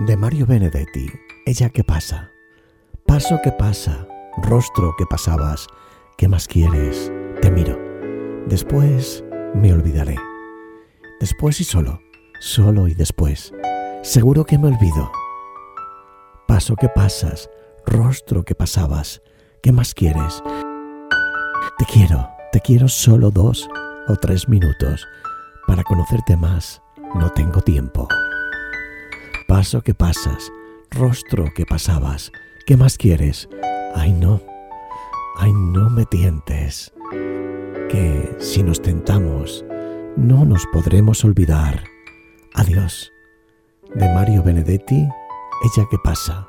de Mario Benedetti, Ella que pasa, paso que pasa, rostro que pasabas, ¿qué más quieres? Te miro. Después me olvidaré. Después y solo, solo y después. Seguro que me olvido. Paso que pasas, rostro que pasabas, ¿qué más quieres? Te quiero, te quiero solo dos o tres minutos. Para conocerte más, no tengo tiempo. Paso que pasas, rostro que pasabas, ¿qué más quieres? Ay no, ay no me tientes, que si nos tentamos, no nos podremos olvidar. Adiós. De Mario Benedetti, Ella que pasa.